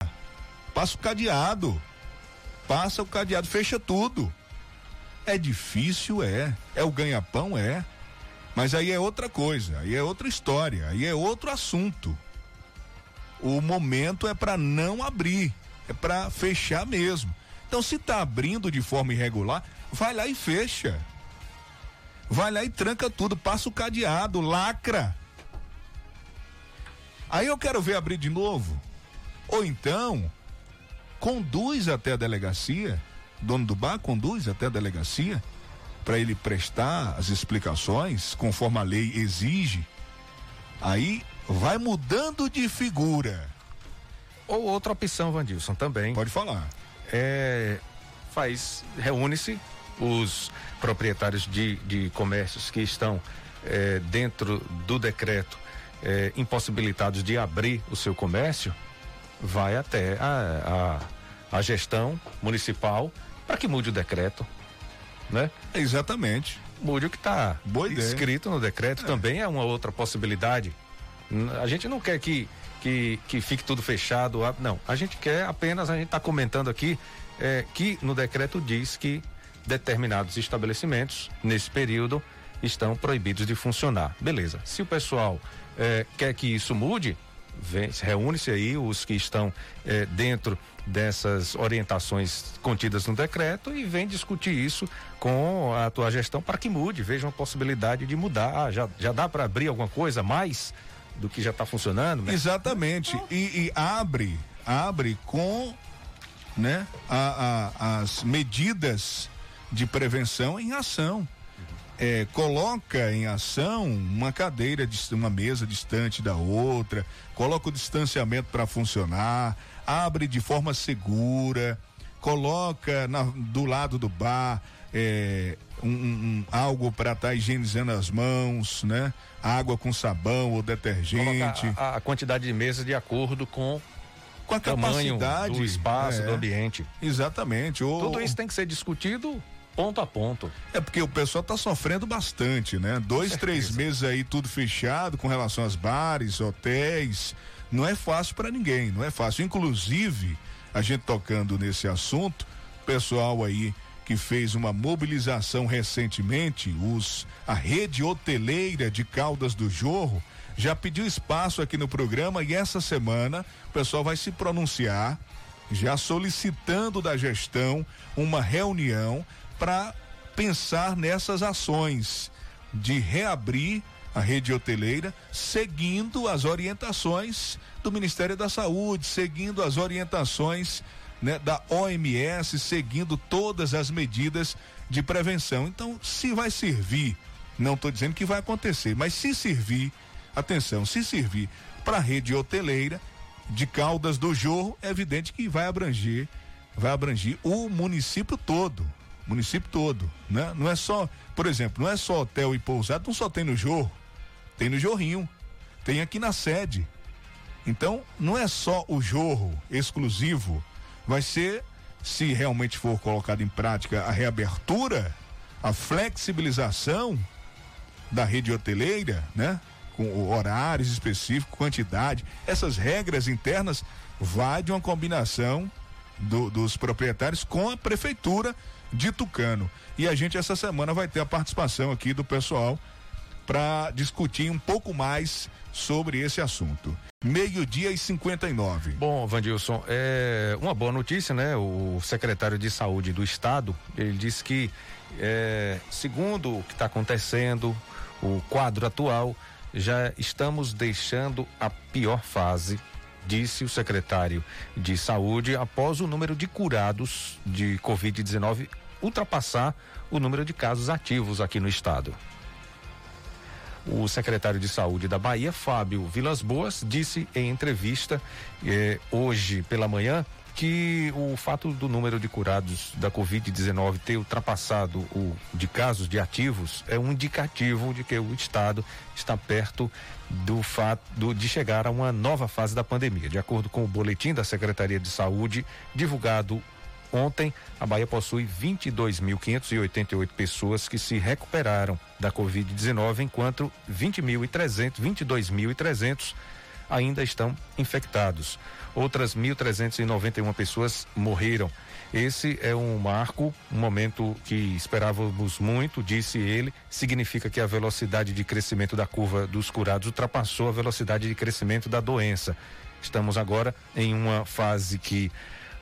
Passa o cadeado. Passa o cadeado, fecha tudo. É difícil, é. É o ganha-pão, é. Mas aí é outra coisa, aí é outra história, aí é outro assunto. O momento é para não abrir, é para fechar mesmo. Então, se está abrindo de forma irregular, vai lá e fecha. Vai lá e tranca tudo, passa o cadeado, lacra. Aí eu quero ver abrir de novo. Ou então, conduz até a delegacia, dono do bar conduz até a delegacia, para ele prestar as explicações conforme a lei exige. Aí vai mudando de figura. Ou outra opção, Vandilson, também. Pode falar. É, faz, reúne-se os proprietários de, de comércios que estão é, dentro do decreto é, impossibilitados de abrir o seu comércio, vai até a, a, a gestão municipal para que mude o decreto, né? Exatamente. Mude o que está escrito no decreto é. também é uma outra possibilidade. A gente não quer que que, que fique tudo fechado. Não, a gente quer apenas, a gente está comentando aqui é, que no decreto diz que determinados estabelecimentos, nesse período, estão proibidos de funcionar. Beleza. Se o pessoal é, quer que isso mude, reúne-se aí os que estão é, dentro dessas orientações contidas no decreto e vem discutir isso com a tua gestão para que mude, veja uma possibilidade de mudar. Ah, já, já dá para abrir alguma coisa mais do que já está funcionando? Né? Exatamente. E, e, abre, abre com né, a, a, as medidas de prevenção em ação. É, coloca em ação uma cadeira, uma mesa distante da outra, coloca o distanciamento para funcionar, abre de forma segura, coloca na, do lado do bar é, um, um, algo para estar tá higienizando as mãos, né? Água com sabão ou detergente. A, a, quantidade de mesas de acordo com com a tamanho capacidade do espaço, é, do ambiente. Exatamente. Tudo isso tem que ser discutido ponto a ponto. É porque o pessoal está sofrendo bastante, né? Dois, três meses aí tudo fechado com relação aos bares, hotéis. Não é fácil para ninguém, não é fácil. Inclusive, a gente tocando nesse assunto, pessoal aí que fez uma mobilização recentemente, os a rede hoteleira de Caldas do Jorro já pediu espaço aqui no programa e essa semana o pessoal vai se pronunciar, já solicitando da gestão uma reunião para pensar nessas ações de reabrir a rede hoteleira, seguindo as orientações do Ministério da Saúde, seguindo as orientações né, da OMS, seguindo todas as medidas de prevenção. Então, se vai servir, não estou dizendo que vai acontecer, mas se servir atenção, se servir para a rede hoteleira de Caldas do Jorro, é evidente que vai abranger, vai abranger o município todo, município todo, né? Não é só, por exemplo, não é só hotel e pousada, não só tem no Jorro, tem no Jorrinho, tem aqui na sede. Então, não é só o Jorro exclusivo, vai ser se realmente for colocado em prática a reabertura, a flexibilização da rede hoteleira, né? Com horários específicos, quantidade, essas regras internas vai de uma combinação do, dos proprietários com a prefeitura de Tucano. E a gente essa semana vai ter a participação aqui do pessoal para discutir um pouco mais sobre esse assunto. Meio-dia e 59. Bom, Vandilson, é uma boa notícia, né? O secretário de Saúde do Estado, ele disse que, é, segundo o que está acontecendo, o quadro atual, já estamos deixando a pior fase, disse o secretário de Saúde, após o número de curados de Covid-19 ultrapassar o número de casos ativos aqui no estado. O secretário de Saúde da Bahia, Fábio Vilas Boas, disse em entrevista eh, hoje pela manhã que o fato do número de curados da Covid-19 ter ultrapassado o de casos de ativos é um indicativo de que o Estado está perto do fato de chegar a uma nova fase da pandemia. De acordo com o boletim da Secretaria de Saúde, divulgado Ontem, a Bahia possui 22.588 pessoas que se recuperaram da Covid-19, enquanto 20.300, 22.300 ainda estão infectados. Outras 1.391 pessoas morreram. Esse é um marco, um momento que esperávamos muito, disse ele. Significa que a velocidade de crescimento da curva dos curados ultrapassou a velocidade de crescimento da doença. Estamos agora em uma fase que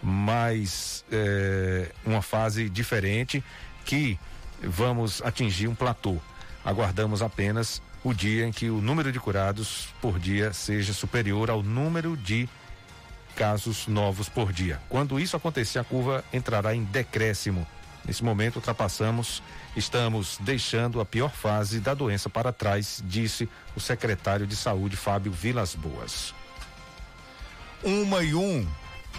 mais é, uma fase diferente que vamos atingir um platô. Aguardamos apenas o dia em que o número de curados por dia seja superior ao número de casos novos por dia. Quando isso acontecer, a curva entrará em decréscimo. Nesse momento, ultrapassamos, estamos deixando a pior fase da doença para trás, disse o secretário de Saúde, Fábio Vilas Boas. Uma e um.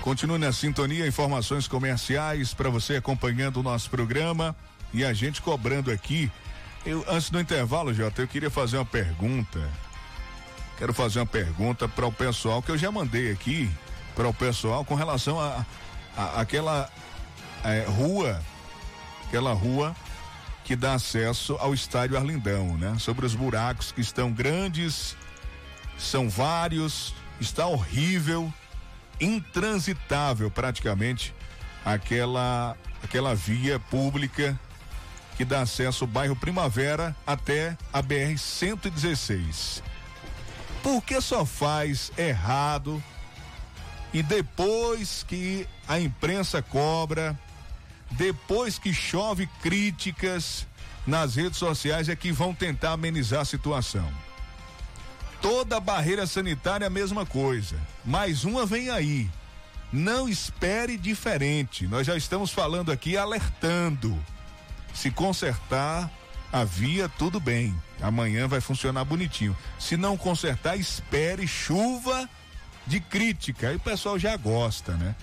Continue na sintonia, informações comerciais para você acompanhando o nosso programa e a gente cobrando aqui. Eu, antes do intervalo, Jota, eu queria fazer uma pergunta. Quero fazer uma pergunta para o pessoal que eu já mandei aqui para o pessoal com relação a, a aquela é, rua, aquela rua que dá acesso ao estádio Arlindão, né? Sobre os buracos que estão grandes, são vários, está horrível intransitável praticamente aquela aquela via pública que dá acesso ao bairro Primavera até a BR 116. Por que só faz errado e depois que a imprensa cobra, depois que chove críticas nas redes sociais é que vão tentar amenizar a situação? Toda barreira sanitária a mesma coisa. Mais uma vem aí. Não espere diferente. Nós já estamos falando aqui, alertando. Se consertar a via, tudo bem. Amanhã vai funcionar bonitinho. Se não consertar, espere chuva de crítica. Aí o pessoal já gosta, né?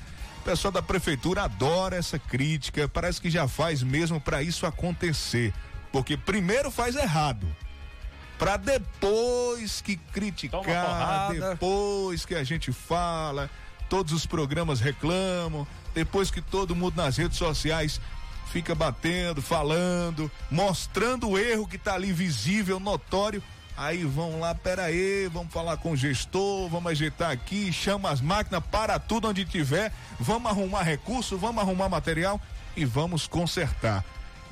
O pessoal da prefeitura adora essa crítica. Parece que já faz mesmo para isso acontecer. Porque primeiro faz errado para depois que criticar, depois que a gente fala, todos os programas reclamam, depois que todo mundo nas redes sociais fica batendo, falando, mostrando o erro que está ali visível, notório. Aí vão lá, pera aí, vamos falar com o gestor, vamos ajeitar aqui, chama as máquinas, para tudo onde tiver, vamos arrumar recurso, vamos arrumar material e vamos consertar.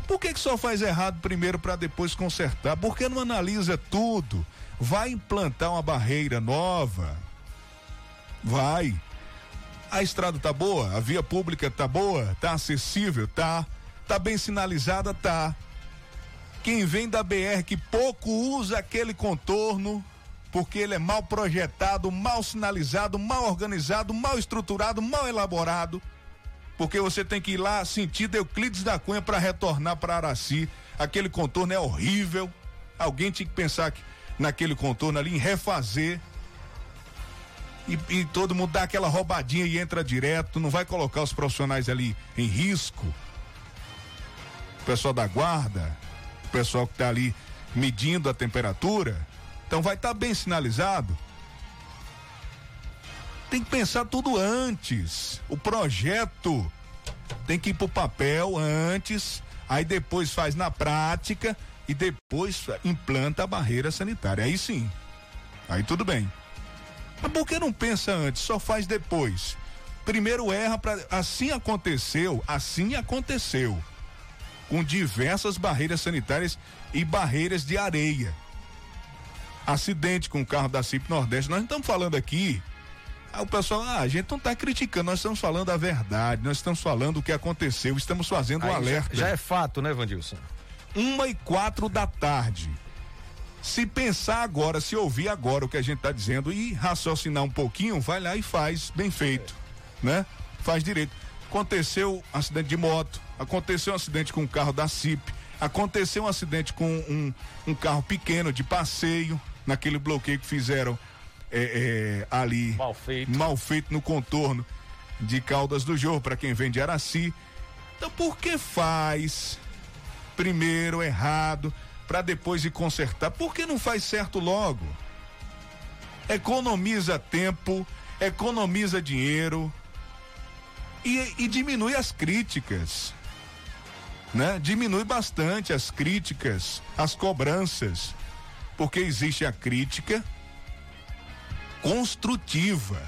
Por que, que só faz errado primeiro para depois consertar? Por que não analisa tudo? Vai implantar uma barreira nova? Vai. A estrada tá boa? A via pública tá boa? Tá acessível? Tá. Tá bem sinalizada? Tá. Quem vem da BR que pouco usa aquele contorno, porque ele é mal projetado, mal sinalizado, mal organizado, mal estruturado, mal elaborado porque você tem que ir lá sentido Euclides da Cunha para retornar para Araci. Aquele contorno é horrível. Alguém tinha que pensar que, naquele contorno ali em refazer. E, e, todo mundo dá aquela roubadinha e entra direto, não vai colocar os profissionais ali em risco. O pessoal da guarda, o pessoal que está ali medindo a temperatura. Então vai estar tá bem sinalizado. Tem que pensar tudo antes. O projeto tem que ir pro papel antes, aí depois faz na prática e depois implanta a barreira sanitária. Aí sim. Aí tudo bem. Mas por que não pensa antes? Só faz depois. Primeiro erra para assim aconteceu, assim aconteceu. Com diversas barreiras sanitárias e barreiras de areia. Acidente com o carro da CIP Nordeste. Nós não estamos falando aqui Aí o pessoal, ah, a gente não está criticando, nós estamos falando a verdade, nós estamos falando o que aconteceu, estamos fazendo um alerta. Já, já, é fato, né, Vandilson? Uma e quatro da tarde. Se pensar agora, se ouvir agora o que a gente está dizendo e raciocinar um pouquinho, vai lá e faz bem feito, é. né? Faz direito. Aconteceu um acidente de moto, aconteceu um acidente com um carro da CIP, aconteceu um acidente com um, um carro pequeno de passeio, naquele bloqueio que fizeram é, é, ali mal feito. mal feito no contorno de Caldas do Jorro para quem vem de Araci. Então por que faz primeiro errado para depois ir consertar? Por que não faz certo logo? Economiza tempo, economiza dinheiro e, e diminui as críticas. Né? Diminui bastante as críticas, as cobranças, porque existe a crítica construtiva.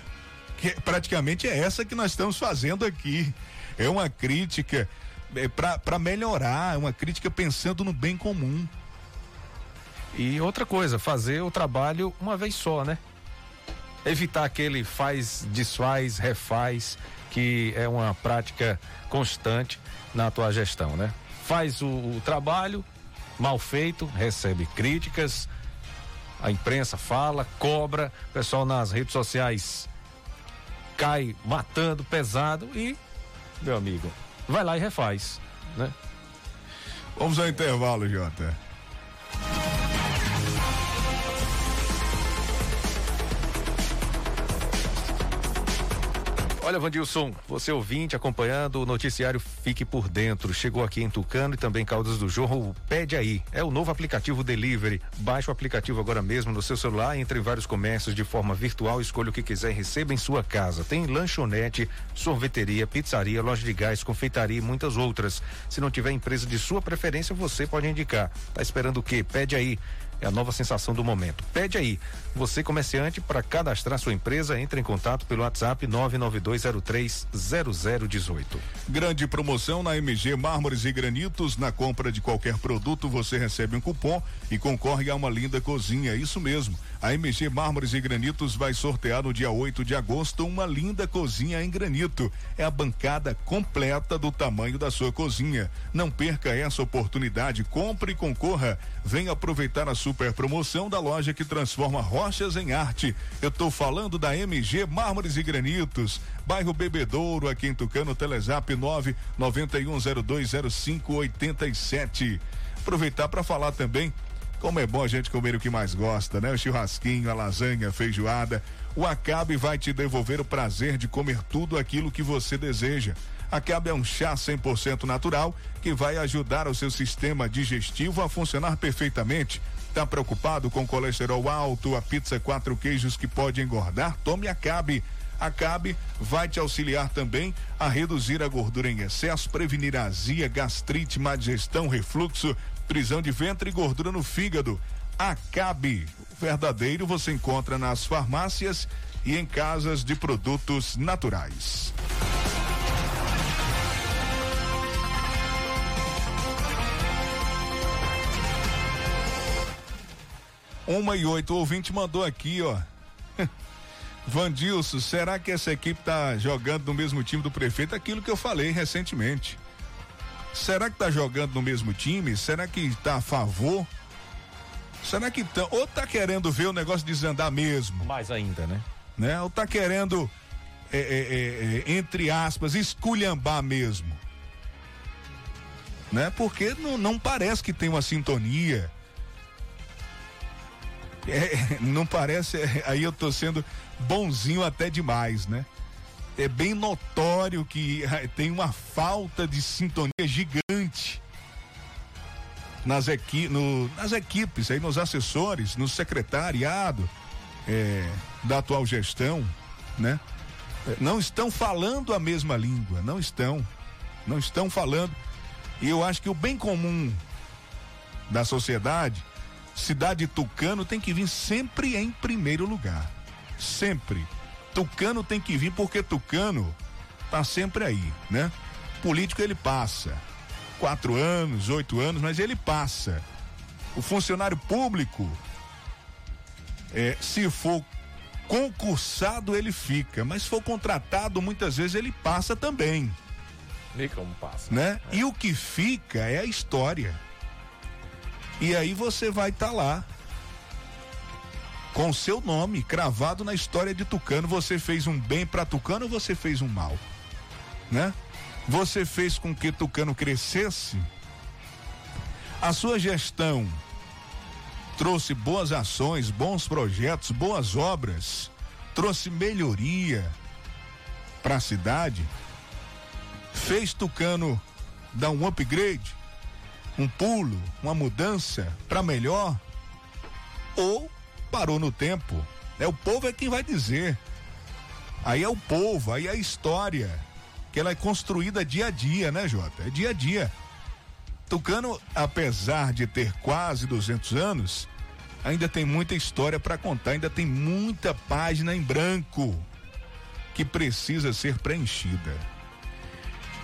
Que praticamente é essa que nós estamos fazendo aqui. É uma crítica é, para melhorar, é uma crítica pensando no bem comum. E outra coisa, fazer o trabalho uma vez só, né? Evitar aquele faz, desfaz, refaz, que é uma prática constante na tua gestão, né? Faz o, o trabalho mal feito, recebe críticas, a imprensa fala, cobra, o pessoal nas redes sociais cai matando pesado e, meu amigo, vai lá e refaz, né? Vamos ao intervalo, Jota. Olha, Vandilson, você ouvinte acompanhando o noticiário Fique por Dentro. Chegou aqui em Tucano e também Caldas do Jorro. Pede aí. É o novo aplicativo Delivery. Baixe o aplicativo agora mesmo no seu celular, entre em vários comércios de forma virtual, escolha o que quiser e receba em sua casa. Tem lanchonete, sorveteria, pizzaria, loja de gás, confeitaria e muitas outras. Se não tiver empresa de sua preferência, você pode indicar. Tá esperando o quê? Pede aí. É a nova sensação do momento. Pede aí. Você, comerciante, para cadastrar sua empresa, entre em contato pelo WhatsApp 992030018. Grande promoção na MG Mármores e Granitos. Na compra de qualquer produto, você recebe um cupom e concorre a uma linda cozinha. Isso mesmo. A MG Mármores e Granitos vai sortear no dia 8 de agosto uma linda cozinha em granito. É a bancada completa do tamanho da sua cozinha. Não perca essa oportunidade. Compre e concorra. Venha aproveitar a super promoção da loja que transforma rochas em arte. Eu estou falando da MG Mármores e Granitos. Bairro Bebedouro, aqui em Tucano, Telezap 991020587. Aproveitar para falar também como é bom a gente comer o que mais gosta, né? O churrasquinho, a lasanha, a feijoada. O Acabe vai te devolver o prazer de comer tudo aquilo que você deseja. Acabe é um chá 100% natural que vai ajudar o seu sistema digestivo a funcionar perfeitamente. Tá preocupado com colesterol alto, a pizza quatro queijos que pode engordar? Tome Acabe. Acabe vai te auxiliar também a reduzir a gordura em excesso, prevenir azia, gastrite, má digestão, refluxo, prisão de ventre e gordura no fígado. Acabe. Verdadeiro você encontra nas farmácias e em casas de produtos naturais. Uma e oito, o ouvinte mandou aqui, ó. Vandilson, será que essa equipe tá jogando no mesmo time do prefeito? Aquilo que eu falei recentemente. Será que tá jogando no mesmo time? Será que tá a favor? Será que tá, ou tá querendo ver o negócio desandar mesmo? Mais ainda, né? Né? Ou tá querendo, é, é, é, é entre aspas, esculhambar mesmo? Né? Porque não, não parece que tem uma sintonia. É, não parece, é, aí eu tô sendo bonzinho até demais, né? É bem notório que eh, tem uma falta de sintonia gigante nas, equi no, nas equipes, aí nos assessores, no secretariado é, da atual gestão, né? Eh, não estão falando a mesma língua, não estão, não estão falando. E eu acho que o bem comum da sociedade, cidade Tucano tem que vir sempre em primeiro lugar. Sempre. Tucano tem que vir porque Tucano tá sempre aí, né? Político ele passa. Quatro anos, oito anos, mas ele passa. O funcionário público, é, se for concursado, ele fica, mas se for contratado, muitas vezes ele passa também. Nem como passa. Né? É. E o que fica é a história. E aí você vai estar tá lá com seu nome cravado na história de Tucano. Você fez um bem para Tucano ou você fez um mal? Né? Você fez com que Tucano crescesse? A sua gestão trouxe boas ações, bons projetos, boas obras, trouxe melhoria para a cidade? Fez Tucano dar um upgrade, um pulo, uma mudança para melhor? Ou parou no tempo? É o povo é quem vai dizer. Aí é o povo, aí é a história, que ela é construída dia a dia, né, Jota? É dia a dia. Tucano, apesar de ter quase 200 anos, ainda tem muita história para contar, ainda tem muita página em branco que precisa ser preenchida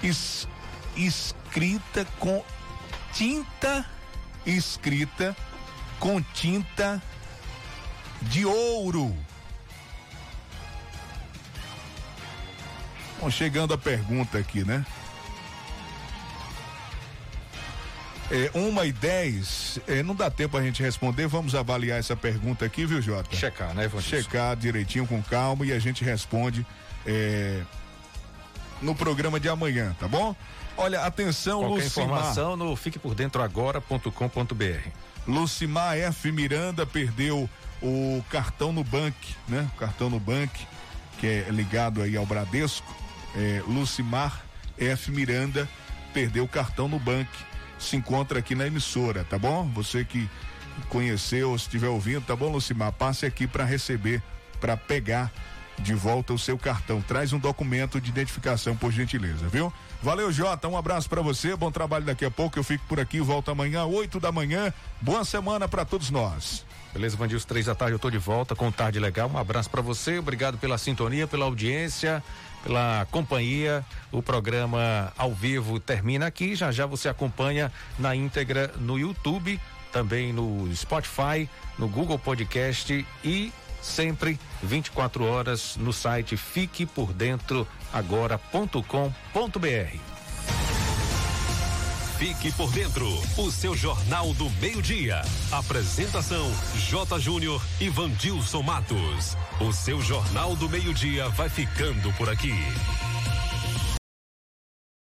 es, escrita com tinta escrita com tinta de ouro. Bom, chegando a pergunta aqui, né? É, uma e dez, é, não dá tempo a gente responder, vamos avaliar essa pergunta aqui, viu, Jota? Checar, né, Evandro? Checar direitinho, com calma, e a gente responde é, no programa de amanhã, tá bom? Olha, atenção, Qualquer Lucimar. informação no fiquepordentroagora.com.br. Lucimar F. Miranda perdeu o cartão no banco, né? O cartão no banco, que é ligado aí ao Bradesco. É, Lucimar F. Miranda perdeu o cartão no banco. Se encontra aqui na emissora, tá bom? Você que conheceu, se estiver ouvindo, tá bom, Lucimar? Passe aqui para receber, para pegar de volta o seu cartão. Traz um documento de identificação, por gentileza, viu? Valeu, Jota. Um abraço para você. Bom trabalho daqui a pouco. Eu fico por aqui. Volto amanhã, 8 da manhã. Boa semana para todos nós. Beleza, Vandils, três da tarde eu tô de volta com tarde legal. Um abraço para você. Obrigado pela sintonia, pela audiência, pela companhia. O programa ao vivo termina aqui. Já já você acompanha na íntegra no YouTube, também no Spotify, no Google Podcast e sempre 24 horas no site fiquepordentro.agora.com.br. Fique por dentro, o seu jornal do meio-dia. Apresentação J. Júnior e Vandilson Matos. O seu jornal do meio-dia vai ficando por aqui.